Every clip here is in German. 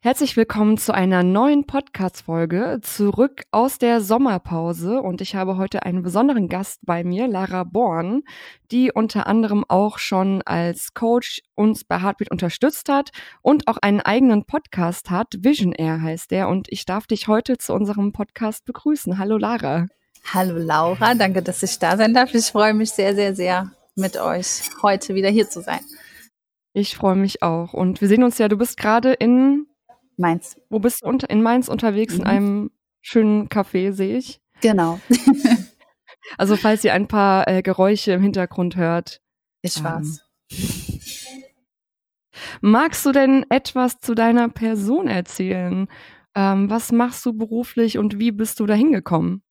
Herzlich willkommen zu einer neuen Podcast-Folge zurück aus der Sommerpause. Und ich habe heute einen besonderen Gast bei mir, Lara Born, die unter anderem auch schon als Coach uns bei Heartbeat unterstützt hat und auch einen eigenen Podcast hat. Vision Air heißt der. Und ich darf dich heute zu unserem Podcast begrüßen. Hallo Lara. Hallo Laura, danke, dass ich da sein darf. Ich freue mich sehr, sehr, sehr mit euch heute wieder hier zu sein. Ich freue mich auch. Und wir sehen uns ja, du bist gerade in Mainz. Wo bist du in Mainz unterwegs? Mhm. In einem schönen Café, sehe ich. Genau. also, falls ihr ein paar äh, Geräusche im Hintergrund hört. War's. Ähm, magst du denn etwas zu deiner Person erzählen? Ähm, was machst du beruflich und wie bist du da hingekommen?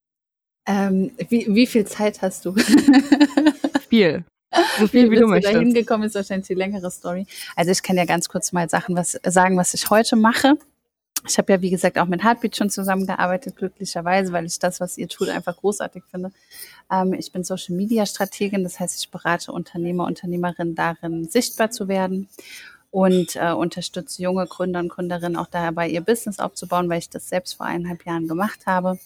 Ähm, wie, wie viel Zeit hast du? Viel. So viel wie, wie du möchtest. Da hingekommen ist wahrscheinlich die längere Story. Also ich kann ja ganz kurz mal Sachen was sagen, was ich heute mache. Ich habe ja, wie gesagt, auch mit Heartbeat schon zusammengearbeitet, glücklicherweise, weil ich das, was ihr tut, einfach großartig finde. Ähm, ich bin Social Media Strategin, das heißt, ich berate Unternehmer, Unternehmerinnen darin, sichtbar zu werden und äh, unterstütze junge Gründer und Gründerinnen auch dabei, ihr Business aufzubauen, weil ich das selbst vor eineinhalb Jahren gemacht habe.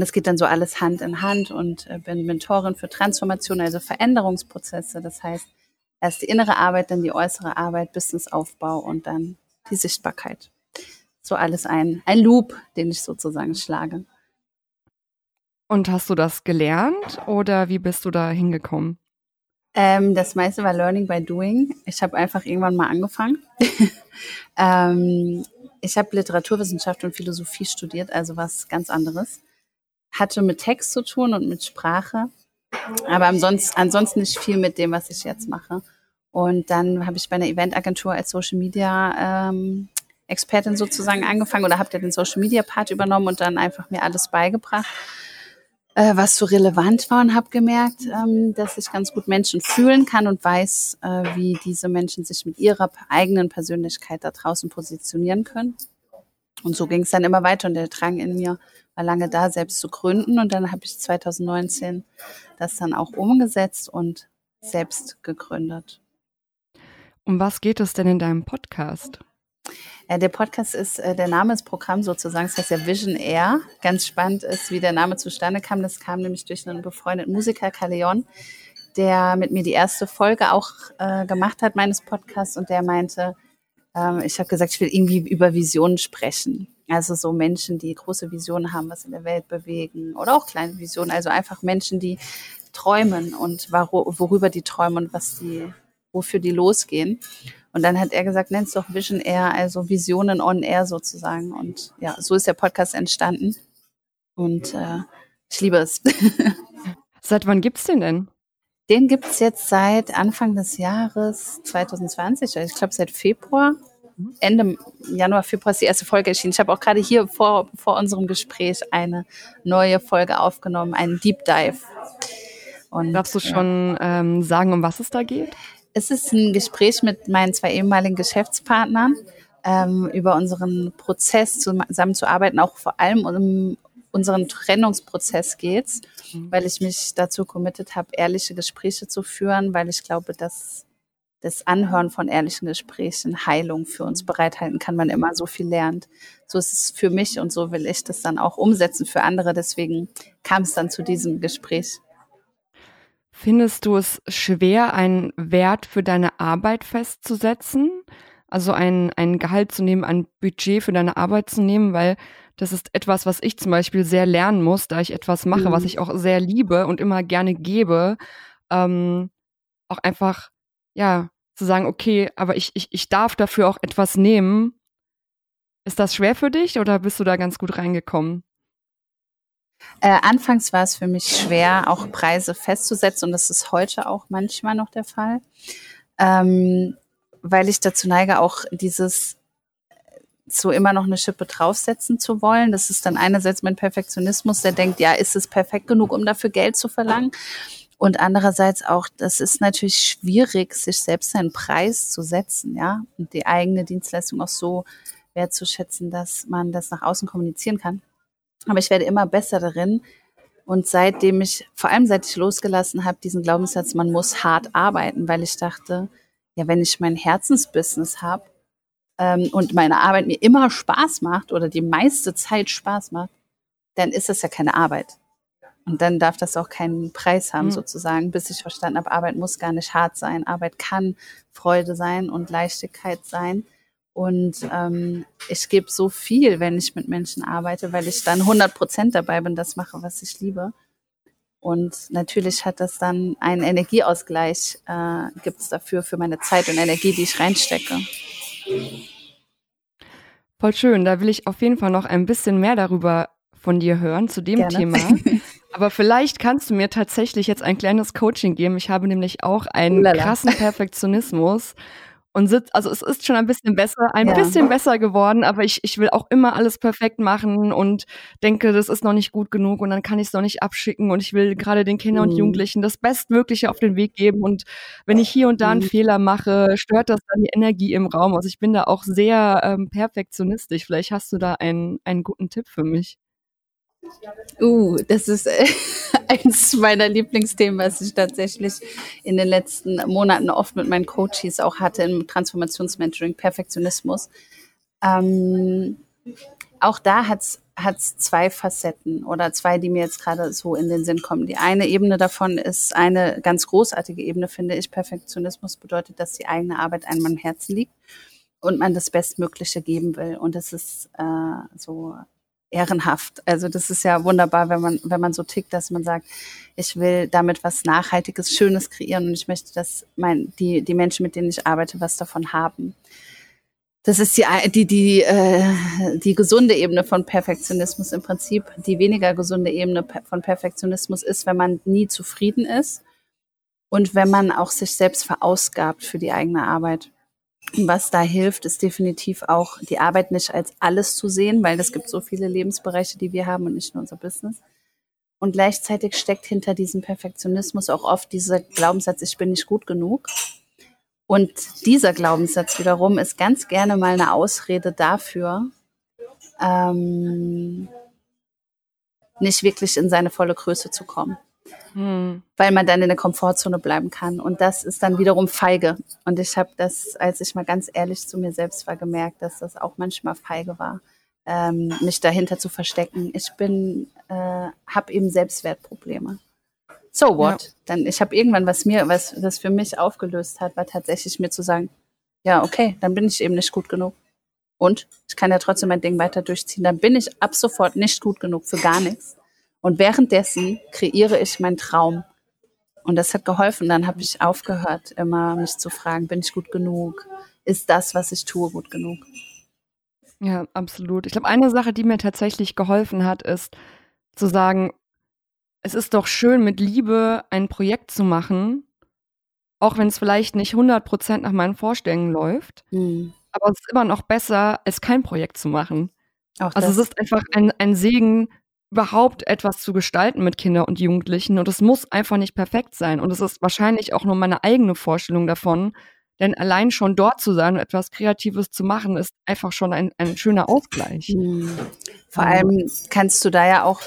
Und das geht dann so alles Hand in Hand und äh, bin Mentorin für Transformation, also Veränderungsprozesse. Das heißt, erst die innere Arbeit, dann die äußere Arbeit, Businessaufbau und dann die Sichtbarkeit. So alles ein, ein Loop, den ich sozusagen schlage. Und hast du das gelernt oder wie bist du da hingekommen? Ähm, das meiste war Learning by Doing. Ich habe einfach irgendwann mal angefangen. ähm, ich habe Literaturwissenschaft und Philosophie studiert, also was ganz anderes hatte mit Text zu tun und mit Sprache, aber ansonsten, ansonsten nicht viel mit dem, was ich jetzt mache. Und dann habe ich bei einer Eventagentur als Social Media ähm, Expertin sozusagen angefangen oder habe den Social Media Part übernommen und dann einfach mir alles beigebracht, äh, was so relevant war und habe gemerkt, ähm, dass ich ganz gut Menschen fühlen kann und weiß, äh, wie diese Menschen sich mit ihrer eigenen Persönlichkeit da draußen positionieren können. Und so ging es dann immer weiter und der Drang in mir war lange da, selbst zu gründen. Und dann habe ich 2019 das dann auch umgesetzt und selbst gegründet. Um was geht es denn in deinem Podcast? Ja, der Podcast ist, äh, der Name ist Programm sozusagen, das heißt ja Vision Air. Ganz spannend ist, wie der Name zustande kam. Das kam nämlich durch einen befreundeten Musiker, Kaleon, der mit mir die erste Folge auch äh, gemacht hat meines Podcasts und der meinte, ähm, ich habe gesagt, ich will irgendwie über Visionen sprechen. Also so Menschen, die große Visionen haben, was in der Welt bewegen oder auch kleine Visionen. Also einfach Menschen, die träumen und worüber die träumen und was die, wofür die losgehen. Und dann hat er gesagt, nenn es doch Vision Air, also Visionen on Air sozusagen. Und ja, so ist der Podcast entstanden. Und äh, ich liebe es. Seit wann gibt's den denn? Den gibt's jetzt seit Anfang des Jahres 2020, also ich glaube seit Februar. Ende Januar, Februar ist die erste Folge erschienen. Ich habe auch gerade hier vor, vor unserem Gespräch eine neue Folge aufgenommen, einen Deep Dive. Und, Darfst du schon ja. ähm, sagen, um was es da geht? Es ist ein Gespräch mit meinen zwei ehemaligen Geschäftspartnern ähm, über unseren Prozess zusammenzuarbeiten, auch vor allem um unseren Trennungsprozess geht's, mhm. weil ich mich dazu committed habe, ehrliche Gespräche zu führen, weil ich glaube, dass das Anhören von ehrlichen Gesprächen Heilung für uns bereithalten kann, man immer so viel lernt. So ist es für mich und so will ich das dann auch umsetzen für andere. Deswegen kam es dann zu diesem Gespräch. Findest du es schwer, einen Wert für deine Arbeit festzusetzen? Also ein, ein Gehalt zu nehmen, ein Budget für deine Arbeit zu nehmen, weil das ist etwas, was ich zum Beispiel sehr lernen muss, da ich etwas mache, mhm. was ich auch sehr liebe und immer gerne gebe. Ähm, auch einfach ja, zu sagen, okay, aber ich, ich, ich darf dafür auch etwas nehmen. Ist das schwer für dich oder bist du da ganz gut reingekommen? Äh, anfangs war es für mich schwer, auch Preise festzusetzen und das ist heute auch manchmal noch der Fall, ähm, weil ich dazu neige, auch dieses so immer noch eine Schippe draufsetzen zu wollen. Das ist dann einerseits mein Perfektionismus, der denkt, ja, ist es perfekt genug, um dafür Geld zu verlangen? Und andererseits auch, das ist natürlich schwierig, sich selbst einen Preis zu setzen, ja, und die eigene Dienstleistung auch so wertzuschätzen, dass man das nach außen kommunizieren kann. Aber ich werde immer besser darin. Und seitdem ich, vor allem seit ich losgelassen habe, diesen Glaubenssatz, man muss hart arbeiten, weil ich dachte, ja, wenn ich mein Herzensbusiness habe, ähm, und meine Arbeit mir immer Spaß macht oder die meiste Zeit Spaß macht, dann ist das ja keine Arbeit. Und dann darf das auch keinen Preis haben, mhm. sozusagen, bis ich verstanden habe, Arbeit muss gar nicht hart sein. Arbeit kann Freude sein und Leichtigkeit sein. Und ähm, ich gebe so viel, wenn ich mit Menschen arbeite, weil ich dann 100 Prozent dabei bin, das mache, was ich liebe. Und natürlich hat das dann einen Energieausgleich, äh, gibt es dafür für meine Zeit und Energie, die ich reinstecke. Voll schön. Da will ich auf jeden Fall noch ein bisschen mehr darüber von dir hören zu dem Gerne. Thema. Aber vielleicht kannst du mir tatsächlich jetzt ein kleines Coaching geben. Ich habe nämlich auch einen Lala. krassen Perfektionismus und sitzt, also es ist schon ein bisschen besser, ein ja. bisschen besser geworden, aber ich, ich will auch immer alles perfekt machen und denke, das ist noch nicht gut genug und dann kann ich es noch nicht abschicken und ich will gerade den Kindern mhm. und Jugendlichen das Bestmögliche auf den Weg geben und wenn ich hier und da einen mhm. Fehler mache, stört das dann die Energie im Raum. Also ich bin da auch sehr ähm, perfektionistisch. Vielleicht hast du da einen, einen guten Tipp für mich. Uh, das ist äh, eins meiner Lieblingsthemen, was ich tatsächlich in den letzten Monaten oft mit meinen Coaches auch hatte im Transformationsmentoring, Perfektionismus. Ähm, auch da hat es zwei Facetten oder zwei, die mir jetzt gerade so in den Sinn kommen. Die eine Ebene davon ist eine ganz großartige Ebene, finde ich. Perfektionismus bedeutet, dass die eigene Arbeit einem am Herzen liegt und man das Bestmögliche geben will. Und das ist äh, so ehrenhaft. Also das ist ja wunderbar, wenn man, wenn man so tickt, dass man sagt, ich will damit was Nachhaltiges, Schönes kreieren und ich möchte, dass mein, die, die Menschen, mit denen ich arbeite, was davon haben. Das ist die, die, die, äh, die gesunde Ebene von Perfektionismus im Prinzip. Die weniger gesunde Ebene von Perfektionismus ist, wenn man nie zufrieden ist und wenn man auch sich selbst verausgabt für die eigene Arbeit. Was da hilft, ist definitiv auch die Arbeit nicht als alles zu sehen, weil es gibt so viele Lebensbereiche, die wir haben und nicht nur unser Business. Und gleichzeitig steckt hinter diesem Perfektionismus auch oft dieser Glaubenssatz, ich bin nicht gut genug. Und dieser Glaubenssatz wiederum ist ganz gerne mal eine Ausrede dafür, ähm, nicht wirklich in seine volle Größe zu kommen hm. weil man dann in der Komfortzone bleiben kann. Und das ist dann wiederum feige. Und ich habe das, als ich mal ganz ehrlich zu mir selbst war, gemerkt, dass das auch manchmal feige war, ähm, mich dahinter zu verstecken. Ich bin, äh, habe eben Selbstwertprobleme. So what? Ja. Dann ich habe irgendwann was mir, was das für mich aufgelöst hat, war tatsächlich mir zu sagen, ja okay, dann bin ich eben nicht gut genug. Und ich kann ja trotzdem mein Ding weiter durchziehen. Dann bin ich ab sofort nicht gut genug für gar nichts. Und währenddessen kreiere ich meinen Traum. Und das hat geholfen. Dann habe ich aufgehört, immer mich zu fragen, bin ich gut genug? Ist das, was ich tue, gut genug? Ja, absolut. Ich glaube, eine Sache, die mir tatsächlich geholfen hat, ist zu sagen, es ist doch schön, mit Liebe ein Projekt zu machen, auch wenn es vielleicht nicht 100% nach meinen Vorstellungen läuft. Mhm. Aber es ist immer noch besser, es kein Projekt zu machen. Auch also es ist einfach ein, ein Segen, überhaupt etwas zu gestalten mit Kindern und Jugendlichen. Und es muss einfach nicht perfekt sein. Und es ist wahrscheinlich auch nur meine eigene Vorstellung davon. Denn allein schon dort zu sein und etwas Kreatives zu machen, ist einfach schon ein, ein schöner Ausgleich. Mhm. Vor allem kannst du da ja auch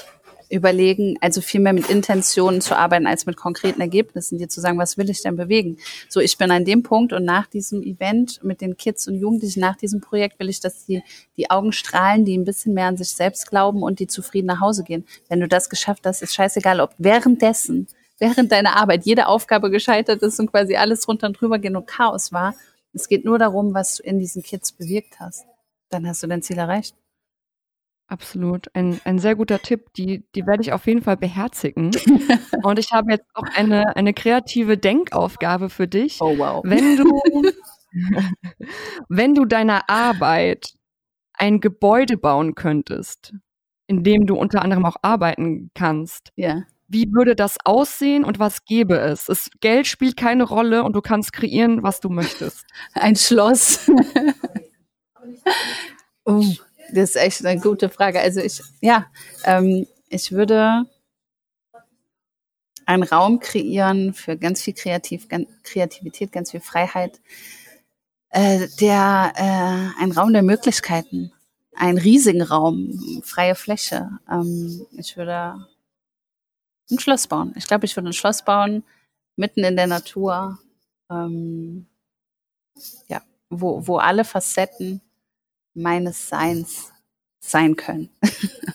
überlegen, also viel mehr mit Intentionen zu arbeiten als mit konkreten Ergebnissen, dir zu sagen, was will ich denn bewegen? So, ich bin an dem Punkt und nach diesem Event mit den Kids und Jugendlichen, nach diesem Projekt will ich, dass die, die Augen strahlen, die ein bisschen mehr an sich selbst glauben und die zufrieden nach Hause gehen. Wenn du das geschafft hast, ist scheißegal, ob währenddessen, während deiner Arbeit jede Aufgabe gescheitert ist und quasi alles drunter und drüber gehen und Chaos war. Es geht nur darum, was du in diesen Kids bewirkt hast. Dann hast du dein Ziel erreicht. Absolut. Ein, ein sehr guter Tipp. Die, die werde ich auf jeden Fall beherzigen. Und ich habe jetzt auch eine, eine kreative Denkaufgabe für dich. Oh wow. Wenn du, wenn du deiner Arbeit ein Gebäude bauen könntest, in dem du unter anderem auch arbeiten kannst, ja. wie würde das aussehen und was gäbe es? es? Geld spielt keine Rolle und du kannst kreieren, was du möchtest. Ein Schloss. oh. Das ist echt eine gute Frage. Also ich, ja, ähm, ich würde einen Raum kreieren für ganz viel Kreativ, ganz, Kreativität, ganz viel Freiheit. Äh, der äh, ein Raum der Möglichkeiten, einen riesigen Raum, freie Fläche. Ähm, ich würde ein Schloss bauen. Ich glaube, ich würde ein Schloss bauen, mitten in der Natur. Ähm, ja, wo, wo alle Facetten meines Seins sein können.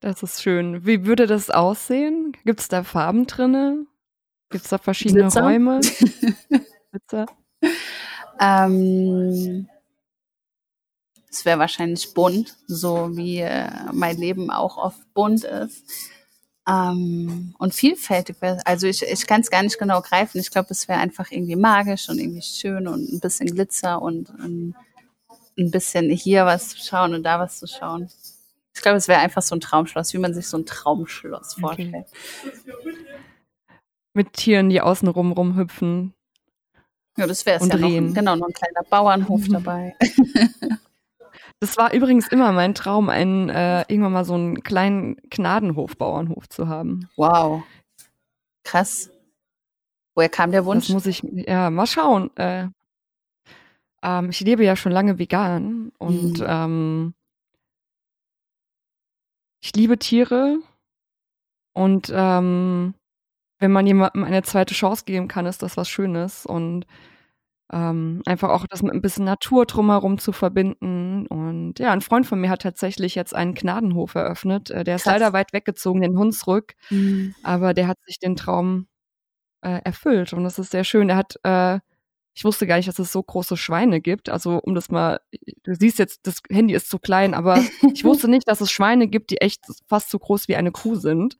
Das ist schön. Wie würde das aussehen? Gibt es da Farben drinne? Gibt es da verschiedene Glitzer? Räume? Glitzer? Ähm, es wäre wahrscheinlich bunt, so wie äh, mein Leben auch oft bunt ist. Ähm, und vielfältig. Also ich, ich kann es gar nicht genau greifen. Ich glaube, es wäre einfach irgendwie magisch und irgendwie schön und ein bisschen Glitzer und ein, ein bisschen hier was zu schauen und da was zu schauen. Ich glaube, es wäre einfach so ein Traumschloss, wie man sich so ein Traumschloss vorstellt. Okay. Mit Tieren, die außenrum rumhüpfen. Ja, das wäre es ja drehen. noch. Genau, noch ein kleiner Bauernhof dabei. Das war übrigens immer mein Traum, einen, äh, irgendwann mal so einen kleinen Gnadenhof-Bauernhof zu haben. Wow. Krass. Woher kam der Wunsch? Das muss ich, ja, mal schauen. Äh, ähm, ich lebe ja schon lange vegan und mhm. ähm, ich liebe Tiere und ähm, wenn man jemandem eine zweite Chance geben kann, ist das was Schönes und ähm, einfach auch das mit ein bisschen Natur drumherum zu verbinden. Und ja, ein Freund von mir hat tatsächlich jetzt einen Gnadenhof eröffnet. Äh, der ist Krass. leider weit weggezogen, den Hunsrück, mhm. aber der hat sich den Traum äh, erfüllt und das ist sehr schön. Er hat äh, ich wusste gar nicht, dass es so große Schweine gibt. Also um das mal, du siehst jetzt, das Handy ist zu klein, aber ich wusste nicht, dass es Schweine gibt, die echt fast so groß wie eine Kuh sind.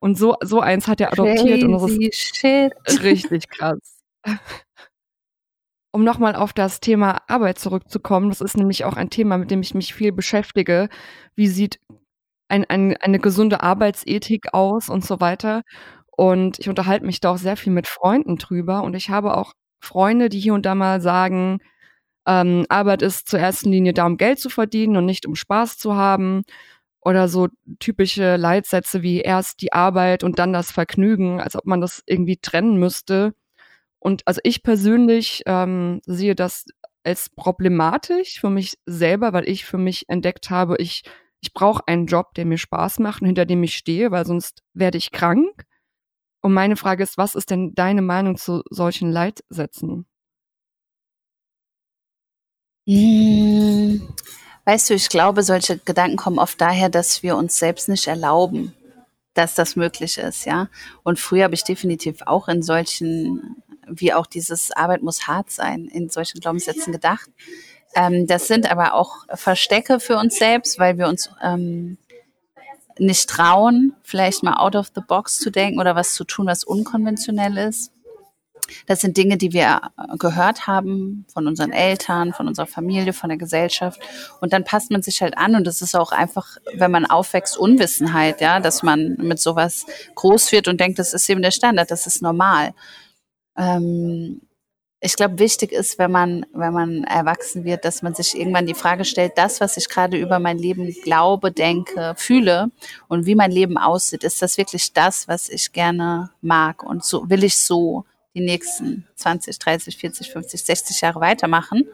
Und so, so eins hat er adoptiert Crazy und das ist shit. richtig krass. Um nochmal auf das Thema Arbeit zurückzukommen, das ist nämlich auch ein Thema, mit dem ich mich viel beschäftige. Wie sieht ein, ein, eine gesunde Arbeitsethik aus und so weiter? Und ich unterhalte mich da auch sehr viel mit Freunden drüber und ich habe auch Freunde, die hier und da mal sagen, ähm, Arbeit ist zur ersten Linie da, um Geld zu verdienen und nicht um Spaß zu haben. Oder so typische Leitsätze wie erst die Arbeit und dann das Vergnügen, als ob man das irgendwie trennen müsste. Und also ich persönlich ähm, sehe das als problematisch für mich selber, weil ich für mich entdeckt habe, ich, ich brauche einen Job, der mir Spaß macht und hinter dem ich stehe, weil sonst werde ich krank. Und meine Frage ist, was ist denn deine Meinung zu solchen Leitsätzen? Hm, weißt du, ich glaube, solche Gedanken kommen oft daher, dass wir uns selbst nicht erlauben, dass das möglich ist, ja. Und früher habe ich definitiv auch in solchen, wie auch dieses Arbeit muss hart sein, in solchen Glaubenssätzen gedacht. Ähm, das sind aber auch Verstecke für uns selbst, weil wir uns ähm, nicht trauen, vielleicht mal out of the box zu denken oder was zu tun, was unkonventionell ist. Das sind Dinge, die wir gehört haben von unseren Eltern, von unserer Familie, von der Gesellschaft. Und dann passt man sich halt an. Und das ist auch einfach, wenn man aufwächst, Unwissenheit, ja, dass man mit sowas groß wird und denkt, das ist eben der Standard, das ist normal. Ähm, ich glaube, wichtig ist, wenn man, wenn man erwachsen wird, dass man sich irgendwann die Frage stellt, das, was ich gerade über mein Leben glaube, denke, fühle und wie mein Leben aussieht, ist das wirklich das, was ich gerne mag? Und so will ich so die nächsten 20, 30, 40, 50, 60 Jahre weitermachen?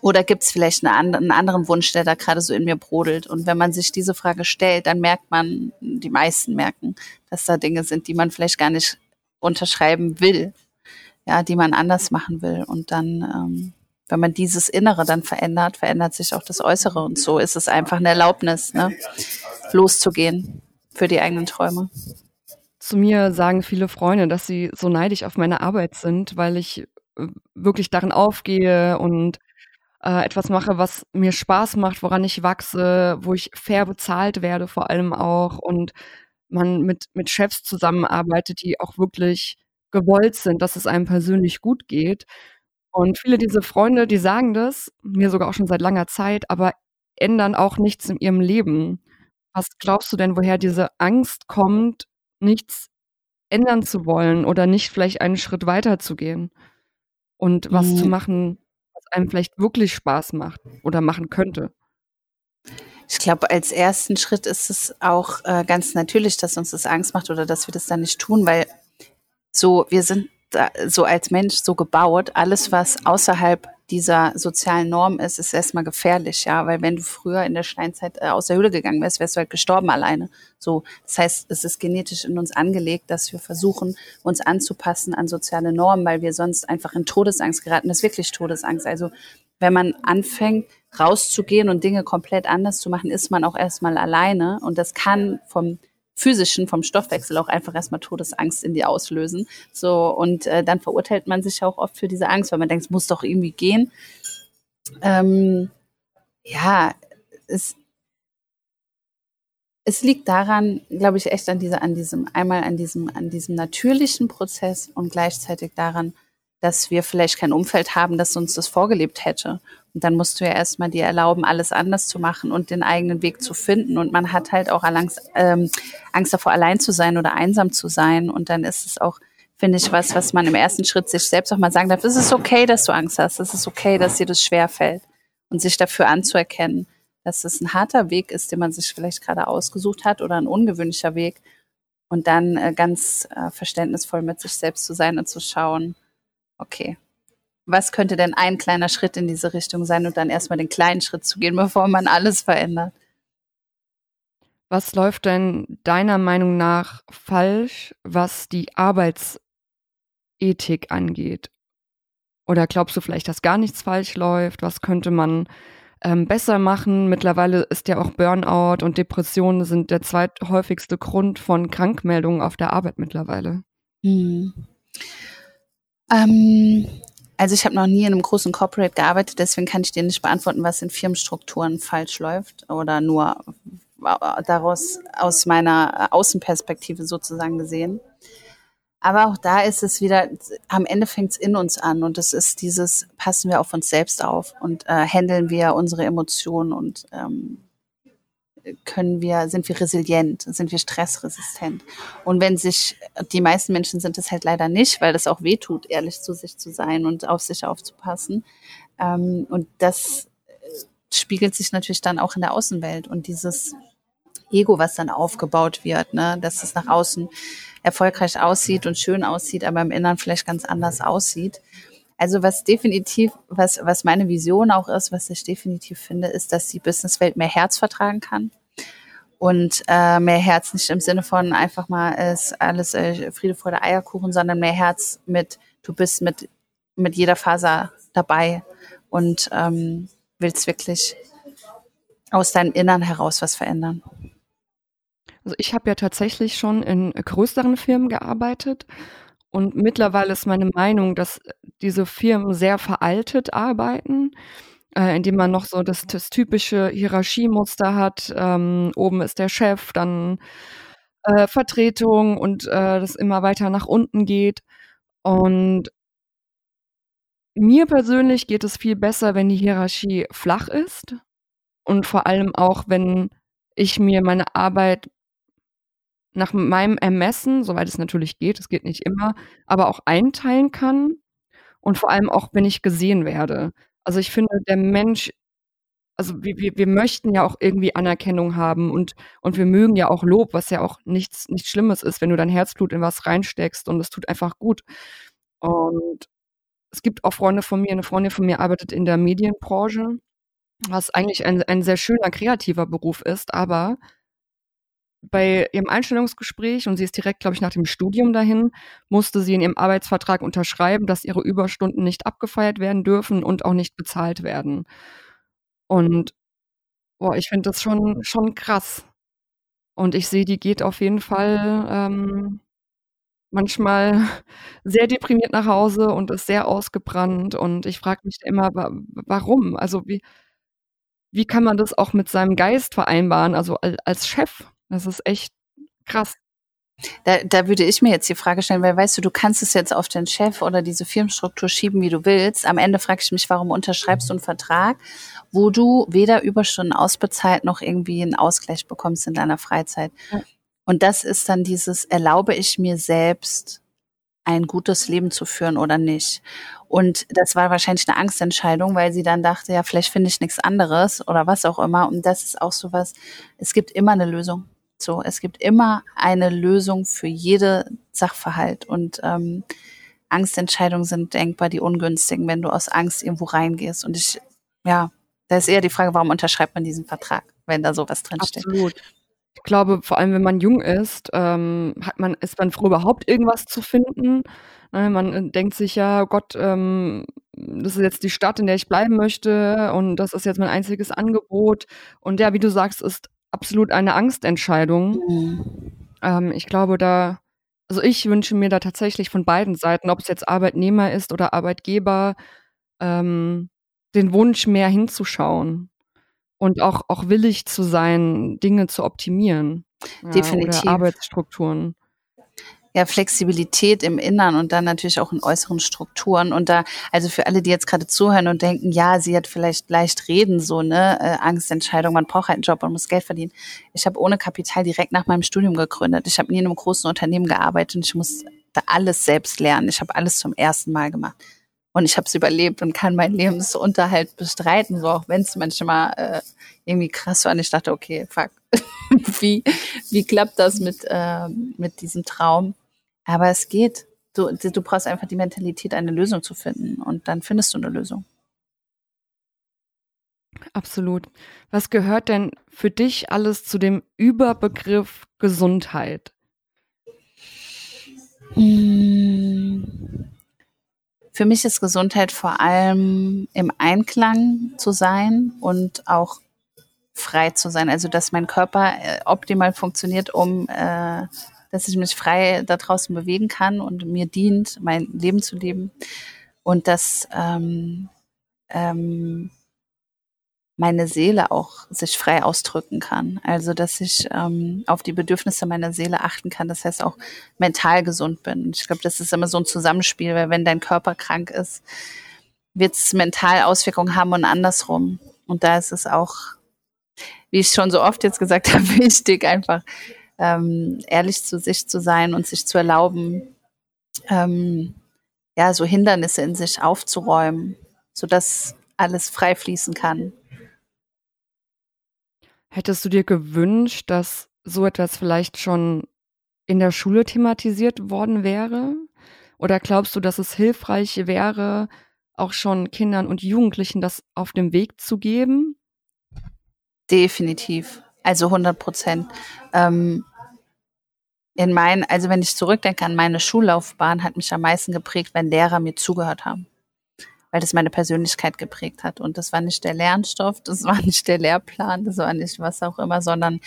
Oder gibt es vielleicht eine, einen anderen Wunsch, der da gerade so in mir brodelt? Und wenn man sich diese Frage stellt, dann merkt man, die meisten merken, dass da Dinge sind, die man vielleicht gar nicht unterschreiben will ja, die man anders machen will. Und dann, ähm, wenn man dieses Innere dann verändert, verändert sich auch das Äußere. Und so ist es einfach eine Erlaubnis, ne, loszugehen für die eigenen Träume. Zu mir sagen viele Freunde, dass sie so neidisch auf meine Arbeit sind, weil ich äh, wirklich darin aufgehe und äh, etwas mache, was mir Spaß macht, woran ich wachse, wo ich fair bezahlt werde vor allem auch und man mit, mit Chefs zusammenarbeitet, die auch wirklich gewollt sind, dass es einem persönlich gut geht. Und viele dieser Freunde, die sagen das, mir sogar auch schon seit langer Zeit, aber ändern auch nichts in ihrem Leben. Was glaubst du denn, woher diese Angst kommt, nichts ändern zu wollen oder nicht vielleicht einen Schritt weiter zu gehen und was mhm. zu machen, was einem vielleicht wirklich Spaß macht oder machen könnte? Ich glaube, als ersten Schritt ist es auch äh, ganz natürlich, dass uns das Angst macht oder dass wir das dann nicht tun, weil so, wir sind so als Mensch so gebaut, alles, was außerhalb dieser sozialen Norm ist, ist erstmal gefährlich, ja, weil wenn du früher in der Steinzeit äh, aus der Höhle gegangen wärst, wärst du halt gestorben alleine. So, das heißt, es ist genetisch in uns angelegt, dass wir versuchen, uns anzupassen an soziale Normen, weil wir sonst einfach in Todesangst geraten. Das ist wirklich Todesangst. Also wenn man anfängt, rauszugehen und Dinge komplett anders zu machen, ist man auch erstmal alleine. Und das kann vom physischen, vom Stoffwechsel auch einfach erstmal Todesangst in die auslösen. So, und äh, dann verurteilt man sich auch oft für diese Angst, weil man denkt, es muss doch irgendwie gehen. Ähm, ja, es, es liegt daran, glaube ich, echt an dieser, an diesem, einmal an diesem, an diesem natürlichen Prozess und gleichzeitig daran, dass wir vielleicht kein Umfeld haben, das uns das vorgelebt hätte. Und dann musst du ja erstmal dir erlauben, alles anders zu machen und den eigenen Weg zu finden. Und man hat halt auch Angst, ähm, Angst davor, allein zu sein oder einsam zu sein. Und dann ist es auch, finde ich, was, was man im ersten Schritt sich selbst auch mal sagen darf. Es ist okay, dass du Angst hast. Es ist okay, dass dir das schwer fällt. Und sich dafür anzuerkennen, dass es ein harter Weg ist, den man sich vielleicht gerade ausgesucht hat oder ein ungewöhnlicher Weg. Und dann äh, ganz äh, verständnisvoll mit sich selbst zu sein und zu schauen, okay, was könnte denn ein kleiner Schritt in diese Richtung sein und dann erstmal den kleinen Schritt zu gehen, bevor man alles verändert? Was läuft denn deiner Meinung nach falsch, was die Arbeitsethik angeht? Oder glaubst du vielleicht, dass gar nichts falsch läuft? Was könnte man ähm, besser machen? Mittlerweile ist ja auch Burnout und Depressionen sind der zweithäufigste Grund von Krankmeldungen auf der Arbeit mittlerweile. Hm. Ähm, also ich habe noch nie in einem großen Corporate gearbeitet, deswegen kann ich dir nicht beantworten, was in Firmenstrukturen falsch läuft oder nur daraus aus meiner Außenperspektive sozusagen gesehen. Aber auch da ist es wieder, am Ende fängt es in uns an und es ist dieses, passen wir auf uns selbst auf und äh, handeln wir unsere Emotionen und ähm, können wir, sind wir resilient, sind wir stressresistent. Und wenn sich, die meisten Menschen sind es halt leider nicht, weil das auch weh tut, ehrlich zu sich zu sein und auf sich aufzupassen. Ähm, und das äh, spiegelt sich natürlich dann auch in der Außenwelt und dieses Ego, was dann aufgebaut wird, ne, dass es nach außen erfolgreich aussieht und schön aussieht, aber im Inneren vielleicht ganz anders aussieht. Also was definitiv, was, was meine Vision auch ist, was ich definitiv finde, ist, dass die Businesswelt mehr Herz vertragen kann. Und äh, mehr Herz nicht im Sinne von einfach mal ist alles äh, Friede, Freude, Eierkuchen, sondern mehr Herz mit, du bist mit, mit jeder Faser dabei und ähm, willst wirklich aus deinem Innern heraus was verändern. Also ich habe ja tatsächlich schon in größeren Firmen gearbeitet und mittlerweile ist meine Meinung, dass diese Firmen sehr veraltet arbeiten, äh, indem man noch so das, das typische Hierarchiemuster hat. Ähm, oben ist der Chef, dann äh, Vertretung und äh, das immer weiter nach unten geht. Und mir persönlich geht es viel besser, wenn die Hierarchie flach ist und vor allem auch, wenn ich mir meine Arbeit nach meinem Ermessen, soweit es natürlich geht, es geht nicht immer, aber auch einteilen kann und vor allem auch, wenn ich gesehen werde. Also ich finde, der Mensch, also wir, wir, wir möchten ja auch irgendwie Anerkennung haben und, und wir mögen ja auch Lob, was ja auch nichts, nichts Schlimmes ist, wenn du dein Herzblut in was reinsteckst und es tut einfach gut. Und es gibt auch Freunde von mir, eine Freundin von mir arbeitet in der Medienbranche, was eigentlich ein, ein sehr schöner kreativer Beruf ist, aber bei ihrem Einstellungsgespräch, und sie ist direkt, glaube ich, nach dem Studium dahin, musste sie in ihrem Arbeitsvertrag unterschreiben, dass ihre Überstunden nicht abgefeiert werden dürfen und auch nicht bezahlt werden. Und boah, ich finde das schon, schon krass. Und ich sehe, die geht auf jeden Fall ähm, manchmal sehr deprimiert nach Hause und ist sehr ausgebrannt. Und ich frage mich immer, warum? Also wie, wie kann man das auch mit seinem Geist vereinbaren, also als Chef? Das ist echt krass. Da, da würde ich mir jetzt die Frage stellen, weil weißt du, du kannst es jetzt auf den Chef oder diese Firmenstruktur schieben, wie du willst. Am Ende frage ich mich, warum unterschreibst du einen Vertrag, wo du weder Überstunden ausbezahlt noch irgendwie einen Ausgleich bekommst in deiner Freizeit. Ja. Und das ist dann dieses, erlaube ich mir selbst ein gutes Leben zu führen oder nicht. Und das war wahrscheinlich eine Angstentscheidung, weil sie dann dachte, ja, vielleicht finde ich nichts anderes oder was auch immer. Und das ist auch so was, es gibt immer eine Lösung. So, es gibt immer eine Lösung für jede Sachverhalt. Und ähm, Angstentscheidungen sind denkbar die ungünstigen, wenn du aus Angst irgendwo reingehst. Und ich, ja, da ist eher die Frage, warum unterschreibt man diesen Vertrag, wenn da sowas drinsteht. Absolut. Ich glaube, vor allem wenn man jung ist, ähm, hat man, ist man froh, überhaupt irgendwas zu finden. Ne, man äh, denkt sich ja, oh Gott, ähm, das ist jetzt die Stadt, in der ich bleiben möchte und das ist jetzt mein einziges Angebot. Und ja, wie du sagst, ist absolut eine Angstentscheidung. Mhm. Ähm, ich glaube, da, also ich wünsche mir da tatsächlich von beiden Seiten, ob es jetzt Arbeitnehmer ist oder Arbeitgeber, ähm, den Wunsch, mehr hinzuschauen und auch, auch willig zu sein, Dinge zu optimieren. Definitiv. oder Arbeitsstrukturen ja, Flexibilität im Innern und dann natürlich auch in äußeren Strukturen. Und da, also für alle, die jetzt gerade zuhören und denken, ja, sie hat vielleicht leicht reden, so, ne, äh, Angstentscheidung, man braucht halt einen Job, man muss Geld verdienen. Ich habe ohne Kapital direkt nach meinem Studium gegründet. Ich habe nie in einem großen Unternehmen gearbeitet und ich muss da alles selbst lernen. Ich habe alles zum ersten Mal gemacht. Und ich habe es überlebt und kann meinen Lebensunterhalt bestreiten, so auch wenn es manchmal äh, irgendwie krass war. Und ich dachte, okay, fuck, wie, wie klappt das mit, äh, mit diesem Traum? Aber es geht. Du, du brauchst einfach die Mentalität, eine Lösung zu finden. Und dann findest du eine Lösung. Absolut. Was gehört denn für dich alles zu dem Überbegriff Gesundheit? Hm. Für mich ist Gesundheit vor allem im Einklang zu sein und auch frei zu sein. Also dass mein Körper äh, optimal funktioniert, um äh, dass ich mich frei da draußen bewegen kann und mir dient, mein Leben zu leben. Und dass ähm, ähm, meine Seele auch sich frei ausdrücken kann. Also dass ich ähm, auf die Bedürfnisse meiner Seele achten kann. Das heißt auch mental gesund bin. Ich glaube, das ist immer so ein Zusammenspiel, weil wenn dein Körper krank ist, wird es mental Auswirkungen haben und andersrum. Und da ist es auch, wie ich schon so oft jetzt gesagt habe, wichtig, einfach ähm, ehrlich zu sich zu sein und sich zu erlauben, ähm, ja, so Hindernisse in sich aufzuräumen, sodass alles frei fließen kann. Hättest du dir gewünscht, dass so etwas vielleicht schon in der Schule thematisiert worden wäre? Oder glaubst du, dass es hilfreich wäre, auch schon Kindern und Jugendlichen das auf dem Weg zu geben? Definitiv. Also 100 Prozent. Ähm, in mein, also wenn ich zurückdenke an meine Schullaufbahn, hat mich am meisten geprägt, wenn Lehrer mir zugehört haben. Weil das meine Persönlichkeit geprägt hat. Und das war nicht der Lernstoff, das war nicht der Lehrplan, das war nicht was auch immer, sondern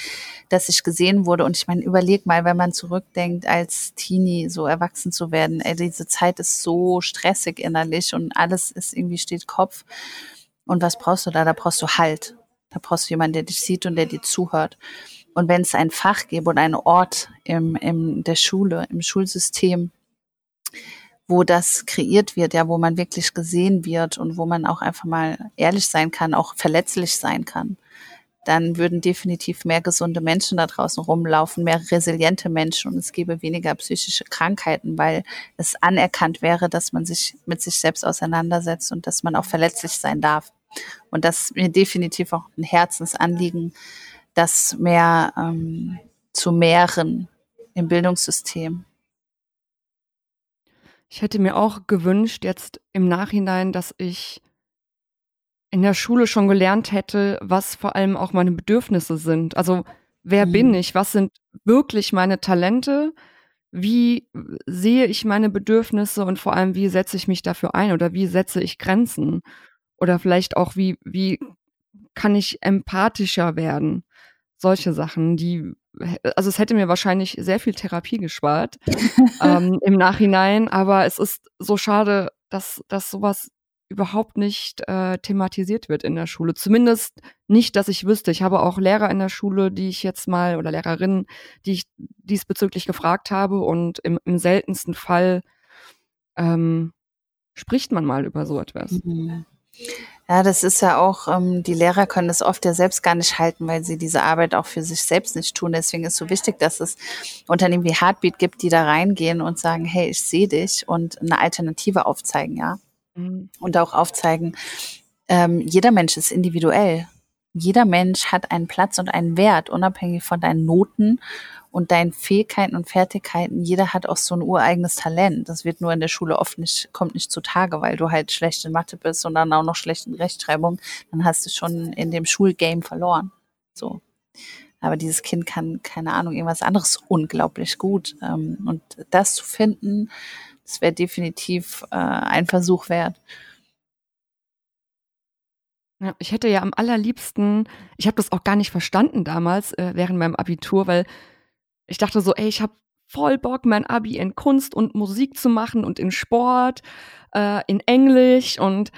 dass ich gesehen wurde. Und ich meine, überleg mal, wenn man zurückdenkt, als Teenie so erwachsen zu werden, ey, diese Zeit ist so stressig innerlich und alles ist irgendwie steht Kopf. Und was brauchst du da? Da brauchst du Halt. Da brauchst du jemanden, der dich sieht und der dir zuhört. Und wenn es ein Fach gäbe oder einen Ort im, im der Schule, im Schulsystem, wo das kreiert wird, ja, wo man wirklich gesehen wird und wo man auch einfach mal ehrlich sein kann, auch verletzlich sein kann, dann würden definitiv mehr gesunde Menschen da draußen rumlaufen, mehr resiliente Menschen und es gäbe weniger psychische Krankheiten, weil es anerkannt wäre, dass man sich mit sich selbst auseinandersetzt und dass man auch verletzlich sein darf. Und das ist mir definitiv auch ein Herzensanliegen, das mehr ähm, zu mehren im Bildungssystem. Ich hätte mir auch gewünscht, jetzt im Nachhinein, dass ich in der Schule schon gelernt hätte, was vor allem auch meine Bedürfnisse sind. Also wer mhm. bin ich? Was sind wirklich meine Talente? Wie sehe ich meine Bedürfnisse und vor allem, wie setze ich mich dafür ein oder wie setze ich Grenzen? Oder vielleicht auch, wie, wie kann ich empathischer werden? Solche Sachen, die, also es hätte mir wahrscheinlich sehr viel Therapie gespart ähm, im Nachhinein, aber es ist so schade, dass, dass sowas überhaupt nicht äh, thematisiert wird in der Schule. Zumindest nicht, dass ich wüsste. Ich habe auch Lehrer in der Schule, die ich jetzt mal oder Lehrerinnen, die ich diesbezüglich gefragt habe und im, im seltensten Fall ähm, spricht man mal über so etwas. Mhm. Ja, das ist ja auch, ähm, die Lehrer können das oft ja selbst gar nicht halten, weil sie diese Arbeit auch für sich selbst nicht tun. Deswegen ist es so wichtig, dass es Unternehmen wie Heartbeat gibt, die da reingehen und sagen, hey, ich sehe dich und eine Alternative aufzeigen, ja. Mhm. Und auch aufzeigen, ähm, jeder Mensch ist individuell. Jeder Mensch hat einen Platz und einen Wert, unabhängig von deinen Noten und deinen Fähigkeiten und Fertigkeiten. Jeder hat auch so ein ureigenes Talent. Das wird nur in der Schule oft nicht, kommt nicht zutage, weil du halt schlecht in Mathe bist und dann auch noch schlecht in Rechtschreibung. Dann hast du schon in dem Schulgame verloren. So. Aber dieses Kind kann, keine Ahnung, irgendwas anderes unglaublich gut. Ähm, und das zu finden, das wäre definitiv äh, ein Versuch wert. Ja, ich hätte ja am allerliebsten, ich habe das auch gar nicht verstanden damals äh, während meinem Abitur, weil ich dachte so, ey, ich habe voll Bock, mein Abi in Kunst und Musik zu machen und in Sport, äh, in Englisch und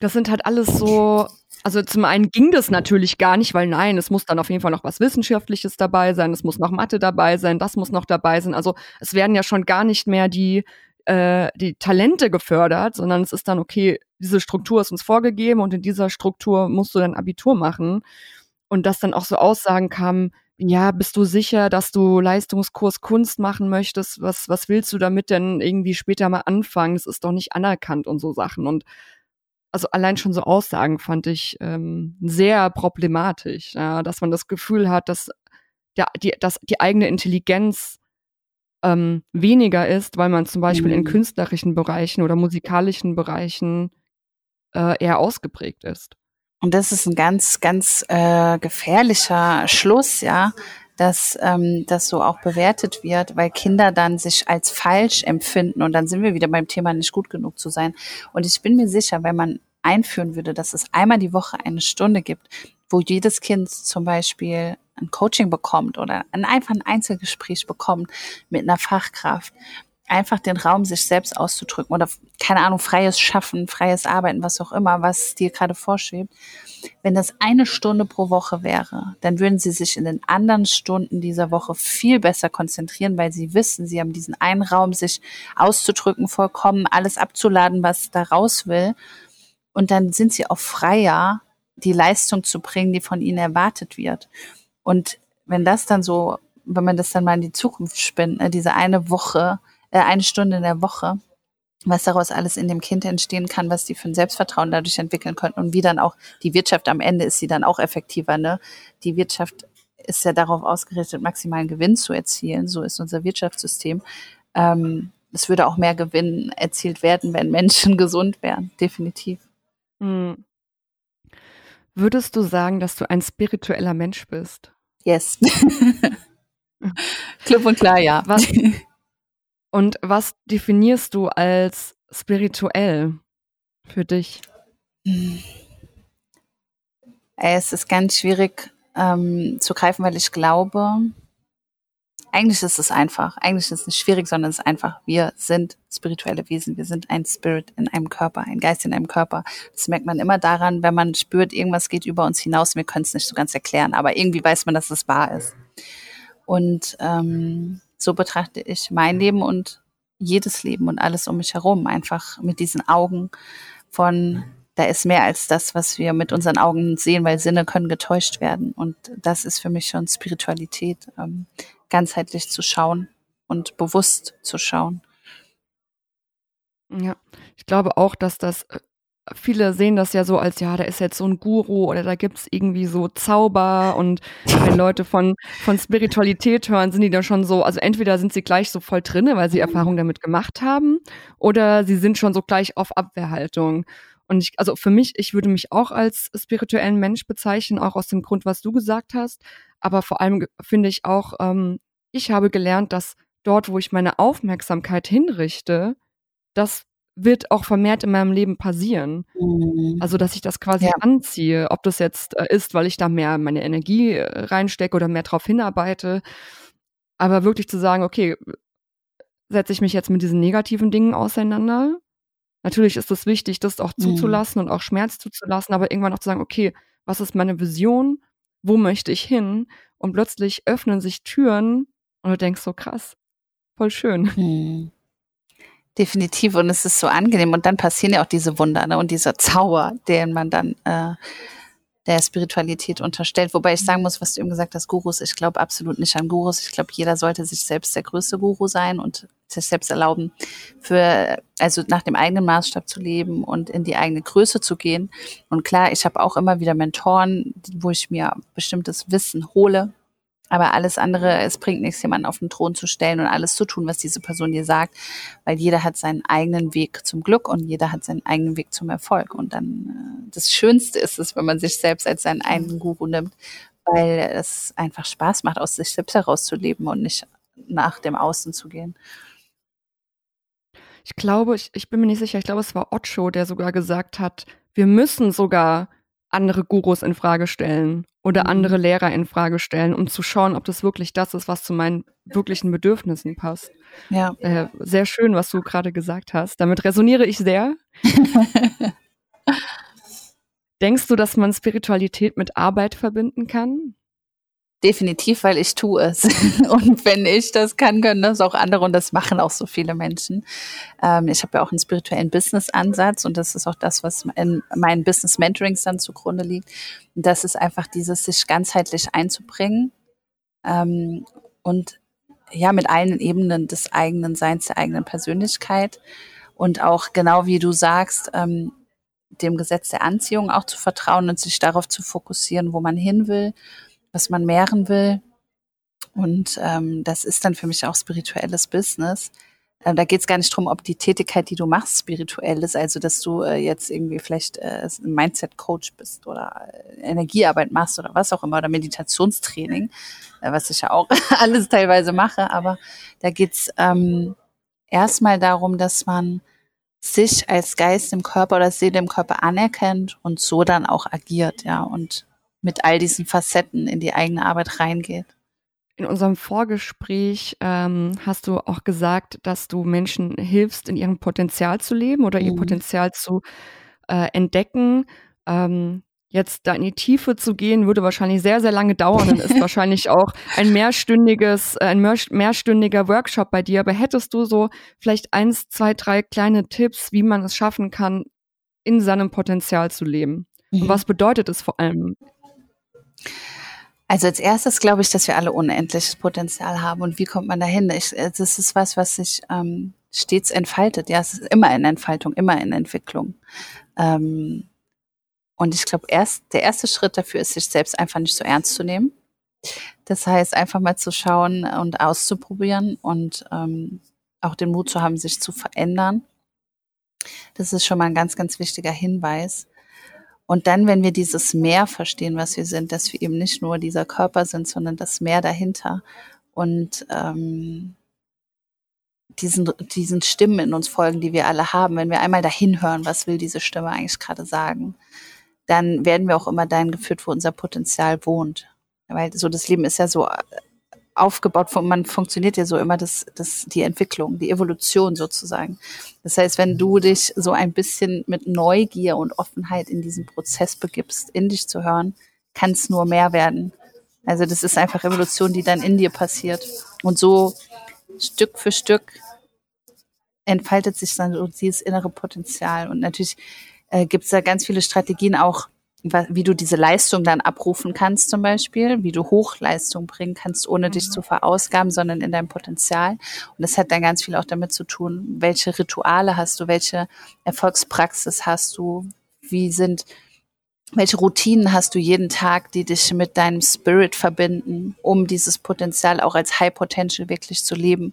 das sind halt alles so, also zum einen ging das natürlich gar nicht, weil nein, es muss dann auf jeden Fall noch was Wissenschaftliches dabei sein, es muss noch Mathe dabei sein, das muss noch dabei sein. Also es werden ja schon gar nicht mehr die äh, die Talente gefördert, sondern es ist dann, okay, diese Struktur ist uns vorgegeben und in dieser Struktur musst du dein Abitur machen. Und dass dann auch so Aussagen kamen, ja, bist du sicher, dass du Leistungskurs Kunst machen möchtest? Was, was willst du damit denn irgendwie später mal anfangen? Das ist doch nicht anerkannt und so Sachen. Und also allein schon so Aussagen fand ich ähm, sehr problematisch, ja, dass man das Gefühl hat, dass, der, die, dass die eigene Intelligenz ähm, weniger ist, weil man zum Beispiel mhm. in künstlerischen Bereichen oder musikalischen Bereichen äh, eher ausgeprägt ist. Und das ist ein ganz, ganz äh, gefährlicher Schluss, ja, dass ähm, das so auch bewertet wird, weil Kinder dann sich als falsch empfinden und dann sind wir wieder beim Thema nicht gut genug zu sein. Und ich bin mir sicher, wenn man einführen würde, dass es einmal die Woche eine Stunde gibt, wo jedes Kind zum Beispiel ein Coaching bekommt oder ein, einfach ein Einzelgespräch bekommt mit einer Fachkraft, einfach den Raum, sich selbst auszudrücken oder keine Ahnung, freies Schaffen, freies Arbeiten, was auch immer, was dir gerade vorschwebt. Wenn das eine Stunde pro Woche wäre, dann würden sie sich in den anderen Stunden dieser Woche viel besser konzentrieren, weil sie wissen, sie haben diesen einen Raum, sich auszudrücken, vollkommen alles abzuladen, was da raus will. Und dann sind sie auch freier, die Leistung zu bringen, die von ihnen erwartet wird. Und wenn das dann so, wenn man das dann mal in die Zukunft spinnt, ne, diese eine Woche, äh, eine Stunde in der Woche, was daraus alles in dem Kind entstehen kann, was die für ein Selbstvertrauen dadurch entwickeln könnten und wie dann auch die Wirtschaft am Ende ist sie dann auch effektiver. Ne? Die Wirtschaft ist ja darauf ausgerichtet, maximalen Gewinn zu erzielen. So ist unser Wirtschaftssystem. Ähm, es würde auch mehr Gewinn erzielt werden, wenn Menschen gesund wären, definitiv. Hm. Würdest du sagen, dass du ein spiritueller Mensch bist? Yes. Klipp und klar, ja. Was, und was definierst du als spirituell für dich? Es ist ganz schwierig ähm, zu greifen, weil ich glaube, eigentlich ist es einfach. Eigentlich ist es nicht schwierig, sondern es ist einfach. Wir sind spirituelle Wesen. Wir sind ein Spirit in einem Körper, ein Geist in einem Körper. Das merkt man immer daran, wenn man spürt, irgendwas geht über uns hinaus. Wir können es nicht so ganz erklären, aber irgendwie weiß man, dass es wahr ist. Und ähm, so betrachte ich mein Leben und jedes Leben und alles um mich herum einfach mit diesen Augen von da ist mehr als das, was wir mit unseren Augen sehen, weil Sinne können getäuscht werden. Und das ist für mich schon Spiritualität. Ähm, ganzheitlich zu schauen und bewusst zu schauen. Ja, ich glaube auch, dass das äh, viele sehen das ja so als, ja, da ist jetzt so ein Guru oder da gibt es irgendwie so Zauber und wenn Leute von, von Spiritualität hören, sind die dann schon so, also entweder sind sie gleich so voll drinne, weil sie Erfahrung damit gemacht haben oder sie sind schon so gleich auf Abwehrhaltung. Und ich, also für mich, ich würde mich auch als spirituellen Mensch bezeichnen, auch aus dem Grund, was du gesagt hast. Aber vor allem finde ich auch, ähm, ich habe gelernt, dass dort, wo ich meine Aufmerksamkeit hinrichte, das wird auch vermehrt in meinem Leben passieren. Mhm. Also, dass ich das quasi ja. anziehe, ob das jetzt äh, ist, weil ich da mehr meine Energie äh, reinstecke oder mehr drauf hinarbeite. Aber wirklich zu sagen, okay, setze ich mich jetzt mit diesen negativen Dingen auseinander. Natürlich ist es wichtig, das auch mhm. zuzulassen und auch Schmerz zuzulassen, aber irgendwann auch zu sagen, okay, was ist meine Vision? Wo möchte ich hin? Und plötzlich öffnen sich Türen und du denkst so krass, voll schön. Mhm. Definitiv und es ist so angenehm und dann passieren ja auch diese Wunder ne? und dieser Zauber, den man dann äh, der Spiritualität unterstellt. Wobei ich sagen muss, was du eben gesagt hast, Gurus, ich glaube absolut nicht an Gurus. Ich glaube, jeder sollte sich selbst der größte Guru sein und sich selbst erlauben, für, also nach dem eigenen Maßstab zu leben und in die eigene Größe zu gehen. Und klar, ich habe auch immer wieder Mentoren, wo ich mir bestimmtes Wissen hole, aber alles andere, es bringt nichts, jemanden auf den Thron zu stellen und alles zu tun, was diese Person dir sagt, weil jeder hat seinen eigenen Weg zum Glück und jeder hat seinen eigenen Weg zum Erfolg. Und dann äh, das Schönste ist es, wenn man sich selbst als seinen eigenen Guru nimmt, weil es einfach Spaß macht, aus sich selbst herauszuleben und nicht nach dem Außen zu gehen. Ich glaube, ich, ich bin mir nicht sicher, ich glaube, es war Ocho, der sogar gesagt hat, wir müssen sogar andere Gurus in Frage stellen oder mhm. andere Lehrer in Frage stellen, um zu schauen, ob das wirklich das ist, was zu meinen wirklichen Bedürfnissen passt. Ja. Äh, sehr schön, was du gerade gesagt hast. Damit resoniere ich sehr. Denkst du, dass man Spiritualität mit Arbeit verbinden kann? Definitiv, weil ich tue es. Und wenn ich das kann, können das auch andere und das machen auch so viele Menschen. Ähm, ich habe ja auch einen spirituellen Business-Ansatz und das ist auch das, was in meinen Business-Mentorings dann zugrunde liegt. Und das ist einfach dieses, sich ganzheitlich einzubringen ähm, und ja, mit allen Ebenen des eigenen Seins, der eigenen Persönlichkeit und auch genau wie du sagst, ähm, dem Gesetz der Anziehung auch zu vertrauen und sich darauf zu fokussieren, wo man hin will was man mehren will. Und ähm, das ist dann für mich auch spirituelles Business. Ähm, da geht es gar nicht drum, ob die Tätigkeit, die du machst, spirituell ist, also dass du äh, jetzt irgendwie vielleicht äh, ein Mindset-Coach bist oder äh, Energiearbeit machst oder was auch immer oder Meditationstraining, äh, was ich ja auch alles teilweise mache. Aber da geht's ähm, erstmal darum, dass man sich als Geist im Körper oder Seele im Körper anerkennt und so dann auch agiert, ja. Und mit all diesen Facetten in die eigene Arbeit reingeht. In unserem Vorgespräch ähm, hast du auch gesagt, dass du Menschen hilfst, in ihrem Potenzial zu leben oder mhm. ihr Potenzial zu äh, entdecken. Ähm, jetzt da in die Tiefe zu gehen, würde wahrscheinlich sehr, sehr lange dauern und ist wahrscheinlich auch ein mehrstündiges, äh, ein mehrstündiger Workshop bei dir. Aber hättest du so vielleicht eins, zwei, drei kleine Tipps, wie man es schaffen kann, in seinem Potenzial zu leben? Mhm. Und was bedeutet es vor allem also als erstes glaube ich, dass wir alle unendliches Potenzial haben. Und wie kommt man dahin? Ich, äh, das ist was, was sich ähm, stets entfaltet. Ja, es ist immer in Entfaltung, immer in Entwicklung. Ähm, und ich glaube, erst der erste Schritt dafür ist, sich selbst einfach nicht so ernst zu nehmen. Das heißt, einfach mal zu schauen und auszuprobieren und ähm, auch den Mut zu haben, sich zu verändern. Das ist schon mal ein ganz, ganz wichtiger Hinweis. Und dann, wenn wir dieses Meer verstehen, was wir sind, dass wir eben nicht nur dieser Körper sind, sondern das Meer dahinter und ähm, diesen, diesen Stimmen in uns folgen, die wir alle haben, wenn wir einmal dahin hören, was will diese Stimme eigentlich gerade sagen, dann werden wir auch immer dahin geführt, wo unser Potenzial wohnt. Weil so das Leben ist ja so aufgebaut, man funktioniert ja so immer das, das, die Entwicklung, die Evolution sozusagen. Das heißt, wenn du dich so ein bisschen mit Neugier und Offenheit in diesen Prozess begibst, in dich zu hören, kann es nur mehr werden. Also das ist einfach Evolution, die dann in dir passiert. Und so Stück für Stück entfaltet sich dann so dieses innere Potenzial. Und natürlich äh, gibt es da ganz viele Strategien auch, wie du diese Leistung dann abrufen kannst zum Beispiel, wie du Hochleistung bringen kannst, ohne dich zu verausgaben, sondern in deinem Potenzial. Und das hat dann ganz viel auch damit zu tun, welche Rituale hast du, welche Erfolgspraxis hast du, wie sind, welche Routinen hast du jeden Tag, die dich mit deinem Spirit verbinden, um dieses Potenzial auch als High Potential wirklich zu leben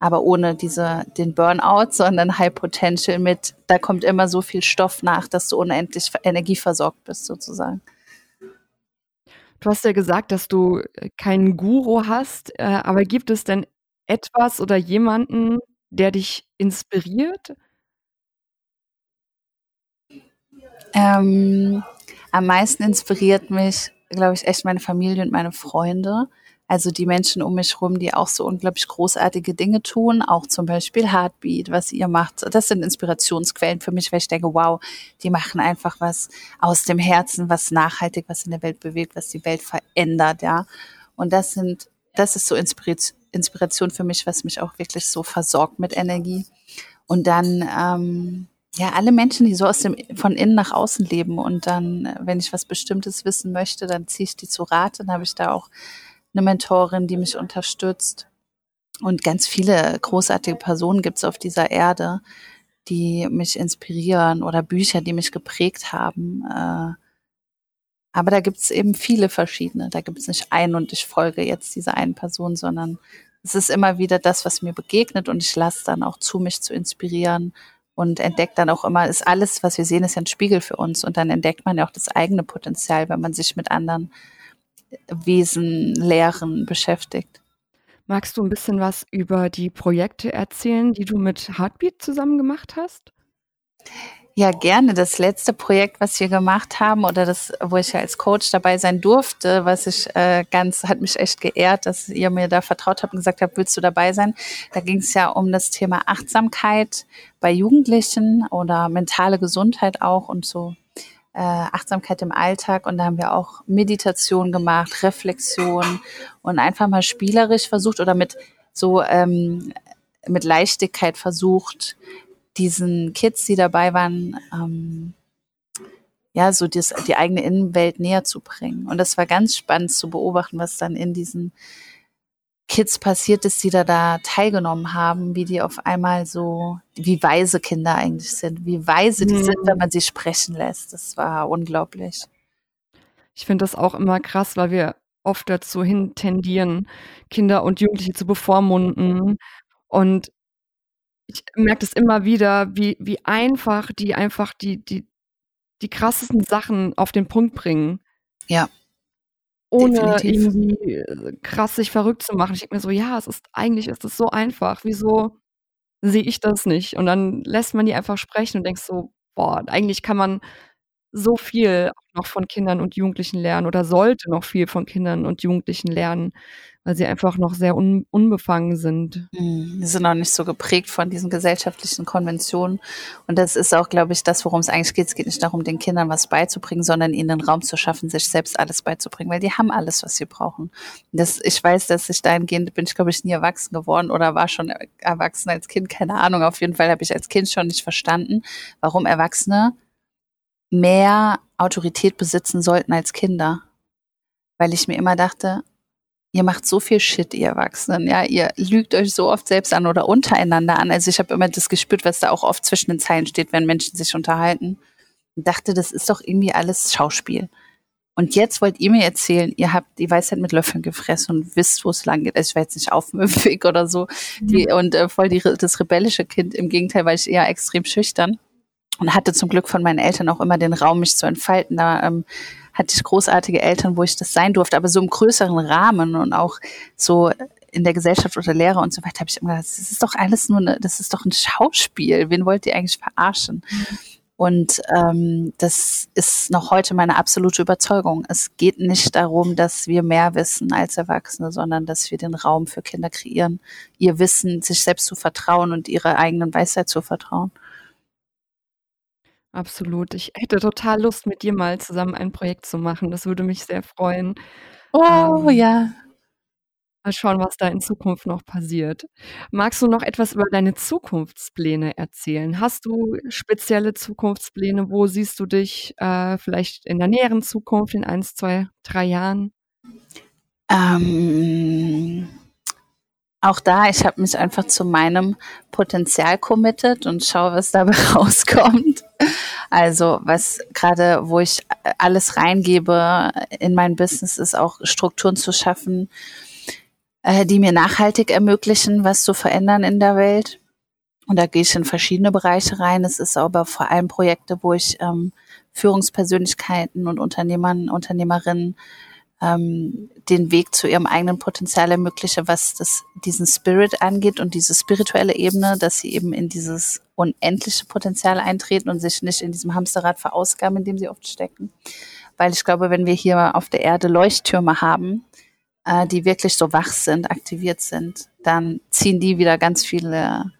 aber ohne diese, den Burnout, sondern High Potential mit, da kommt immer so viel Stoff nach, dass du unendlich energieversorgt bist, sozusagen. Du hast ja gesagt, dass du keinen Guru hast, äh, aber gibt es denn etwas oder jemanden, der dich inspiriert? Ähm, am meisten inspiriert mich, glaube ich, echt meine Familie und meine Freunde. Also die Menschen um mich herum, die auch so unglaublich großartige Dinge tun, auch zum Beispiel Heartbeat, was ihr macht. Das sind Inspirationsquellen für mich, weil ich denke, wow, die machen einfach was aus dem Herzen, was nachhaltig, was in der Welt bewegt, was die Welt verändert, ja. Und das sind, das ist so Inspiration für mich, was mich auch wirklich so versorgt mit Energie. Und dann, ähm, ja, alle Menschen, die so aus dem, von innen nach außen leben und dann, wenn ich was Bestimmtes wissen möchte, dann ziehe ich die zu Rat. Dann habe ich da auch eine Mentorin, die mich unterstützt. Und ganz viele großartige Personen gibt es auf dieser Erde, die mich inspirieren oder Bücher, die mich geprägt haben. Äh, aber da gibt es eben viele verschiedene. Da gibt es nicht einen und ich folge jetzt dieser einen Person, sondern es ist immer wieder das, was mir begegnet und ich lasse dann auch zu, mich zu inspirieren und entdeckt dann auch immer, ist alles, was wir sehen, ist ja ein Spiegel für uns und dann entdeckt man ja auch das eigene Potenzial, wenn man sich mit anderen Wesen, Lehren beschäftigt. Magst du ein bisschen was über die Projekte erzählen, die du mit Heartbeat zusammen gemacht hast? Ja, gerne. Das letzte Projekt, was wir gemacht haben oder das, wo ich ja als Coach dabei sein durfte, was ich äh, ganz, hat mich echt geehrt, dass ihr mir da vertraut habt und gesagt habt, willst du dabei sein? Da ging es ja um das Thema Achtsamkeit bei Jugendlichen oder mentale Gesundheit auch und so äh, Achtsamkeit im Alltag und da haben wir auch Meditation gemacht, Reflexion und einfach mal spielerisch versucht oder mit so ähm, mit Leichtigkeit versucht, diesen Kids, die dabei waren, ähm, ja, so das, die eigene Innenwelt näher zu bringen. Und das war ganz spannend zu beobachten, was dann in diesen Kids passiert ist, die da, da teilgenommen haben, wie die auf einmal so, wie weise Kinder eigentlich sind, wie weise die sind, wenn mhm. man sie sprechen lässt. Das war unglaublich. Ich finde das auch immer krass, weil wir oft dazu hin tendieren, Kinder und Jugendliche zu bevormunden. Und ich merke das immer wieder, wie, wie einfach die einfach die, die, die krassesten Sachen auf den Punkt bringen. Ja ohne Definitiv. irgendwie äh, krass sich verrückt zu machen. Ich denke mir so, ja, es ist eigentlich ist es so einfach. Wieso sehe ich das nicht? Und dann lässt man die einfach sprechen und denkst so, boah, eigentlich kann man so viel noch von Kindern und Jugendlichen lernen oder sollte noch viel von Kindern und Jugendlichen lernen, weil sie einfach noch sehr un unbefangen sind. Mhm. Die sind noch nicht so geprägt von diesen gesellschaftlichen Konventionen. Und das ist auch, glaube ich, das, worum es eigentlich geht. Es geht nicht darum, den Kindern was beizubringen, sondern ihnen den Raum zu schaffen, sich selbst alles beizubringen, weil die haben alles, was sie brauchen. Das, ich weiß, dass ich dahingehend bin ich, glaube ich, nie erwachsen geworden oder war schon erwachsen als Kind, keine Ahnung. Auf jeden Fall habe ich als Kind schon nicht verstanden, warum Erwachsene mehr Autorität besitzen sollten als Kinder. Weil ich mir immer dachte, ihr macht so viel Shit, ihr Erwachsenen, ja, ihr lügt euch so oft selbst an oder untereinander an. Also ich habe immer das gespürt, was da auch oft zwischen den Zeilen steht, wenn Menschen sich unterhalten. Und dachte, das ist doch irgendwie alles Schauspiel. Und jetzt wollt ihr mir erzählen, ihr habt die Weisheit mit Löffeln gefressen und wisst, wo es lang geht. Also ich war jetzt nicht aufmüpfig oder so. Die. Und äh, voll die, das rebellische Kind. Im Gegenteil, weil ich eher extrem schüchtern und hatte zum Glück von meinen Eltern auch immer den Raum, mich zu entfalten. Da ähm, hatte ich großartige Eltern, wo ich das sein durfte, aber so im größeren Rahmen und auch so in der Gesellschaft oder Lehre und so weiter, habe ich immer gedacht, das ist doch alles nur, eine, das ist doch ein Schauspiel. Wen wollt ihr eigentlich verarschen? Mhm. Und ähm, das ist noch heute meine absolute Überzeugung. Es geht nicht darum, dass wir mehr wissen als Erwachsene, sondern dass wir den Raum für Kinder kreieren, ihr Wissen, sich selbst zu vertrauen und ihre eigenen Weisheit zu vertrauen. Absolut. Ich hätte total Lust, mit dir mal zusammen ein Projekt zu machen. Das würde mich sehr freuen. Oh, Ähm, ja. mal schauen, was da in Zukunft noch passiert. Magst du noch etwas über deine Zukunftspläne erzählen? Hast du spezielle Zukunftspläne? Wo siehst du dich, äh, vielleicht in der näheren Zukunft, in eins, zwei, drei Jahren? Ähm, auch da, ich habe mich einfach zu meinem Potenzial committed und schaue, was dabei rauskommt. Also was gerade, wo ich alles reingebe in mein Business, ist auch Strukturen zu schaffen, äh, die mir nachhaltig ermöglichen, was zu verändern in der Welt. Und da gehe ich in verschiedene Bereiche rein. Es ist aber vor allem Projekte, wo ich ähm, Führungspersönlichkeiten und Unternehmern, Unternehmerinnen ähm, den Weg zu ihrem eigenen Potenzial ermögliche, was das, diesen Spirit angeht und diese spirituelle Ebene, dass sie eben in dieses unendliche Potenzial eintreten und sich nicht in diesem Hamsterrad verausgaben, in dem sie oft stecken. Weil ich glaube, wenn wir hier auf der Erde Leuchttürme haben, äh, die wirklich so wach sind, aktiviert sind, dann ziehen die wieder ganz viele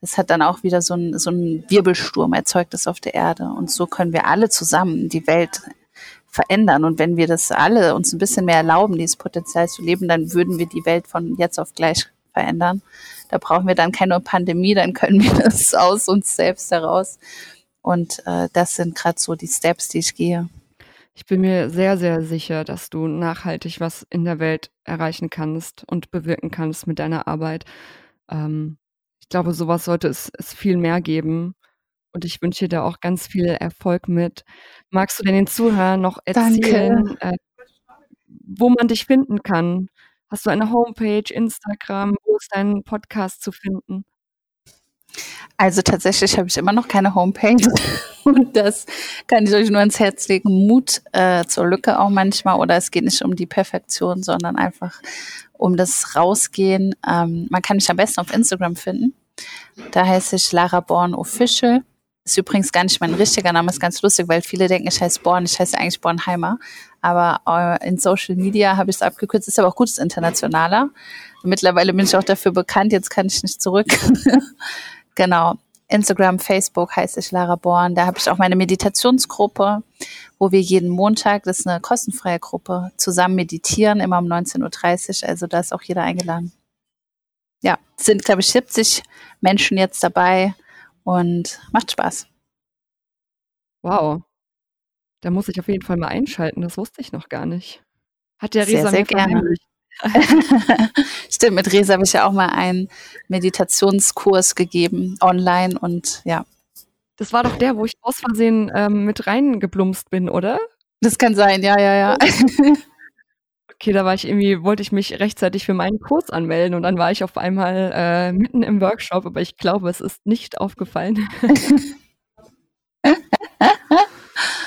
das hat dann auch wieder so ein, so ein Wirbelsturm erzeugt das auf der Erde. Und so können wir alle zusammen die Welt verändern. Und wenn wir das alle uns ein bisschen mehr erlauben, dieses Potenzial zu leben, dann würden wir die Welt von jetzt auf gleich verändern. Da brauchen wir dann keine Pandemie, dann können wir das aus uns selbst heraus. Und äh, das sind gerade so die Steps, die ich gehe. Ich bin mir sehr, sehr sicher, dass du nachhaltig was in der Welt erreichen kannst und bewirken kannst mit deiner Arbeit. Ähm, ich glaube, sowas sollte es, es viel mehr geben. Und ich wünsche dir da auch ganz viel Erfolg mit. Magst du denn den Zuhörern noch erzählen, äh, wo man dich finden kann? Hast du eine Homepage, Instagram? Wo ist dein Podcast zu finden? Also tatsächlich habe ich immer noch keine Homepage und das kann ich euch nur ans Herz legen. Mut äh, zur Lücke auch manchmal oder es geht nicht um die Perfektion, sondern einfach um das Rausgehen. Ähm, man kann mich am besten auf Instagram finden. Da heiße ich Lara Born Official. Ist übrigens gar nicht mein richtiger Name, ist ganz lustig, weil viele denken, ich heiße Born, ich heiße eigentlich Bornheimer. Aber äh, in Social Media habe ich es abgekürzt, ist aber auch gut, ist internationaler. Mittlerweile bin ich auch dafür bekannt, jetzt kann ich nicht zurück. genau. Instagram, Facebook heiße ich Lara Born. Da habe ich auch meine Meditationsgruppe, wo wir jeden Montag, das ist eine kostenfreie Gruppe, zusammen meditieren, immer um 19.30 Uhr. Also da ist auch jeder eingeladen. Ja, sind, glaube ich, 70 Menschen jetzt dabei und macht Spaß. Wow. Da muss ich auf jeden Fall mal einschalten. Das wusste ich noch gar nicht. Hat der Resa sehr, sehr gerne. Stimmt, mit Resa habe ich ja auch mal einen Meditationskurs gegeben, online und ja. Das war doch der, wo ich aus Versehen ähm, mit reingeblumst bin, oder? Das kann sein, ja, ja, ja. Okay, da war ich irgendwie, wollte ich mich rechtzeitig für meinen Kurs anmelden und dann war ich auf einmal äh, mitten im Workshop, aber ich glaube, es ist nicht aufgefallen.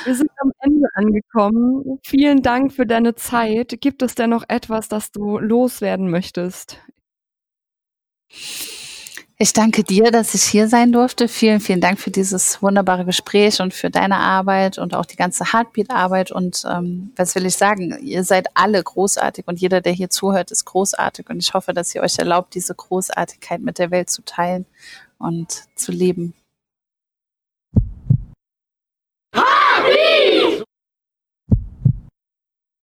Wir sind am Ende angekommen. Vielen Dank für deine Zeit. Gibt es denn noch etwas, das du loswerden möchtest? Ich danke dir, dass ich hier sein durfte. Vielen, vielen Dank für dieses wunderbare Gespräch und für deine Arbeit und auch die ganze Heartbeat-Arbeit. Und ähm, was will ich sagen? Ihr seid alle großartig und jeder, der hier zuhört, ist großartig. Und ich hoffe, dass ihr euch erlaubt, diese Großartigkeit mit der Welt zu teilen und zu leben.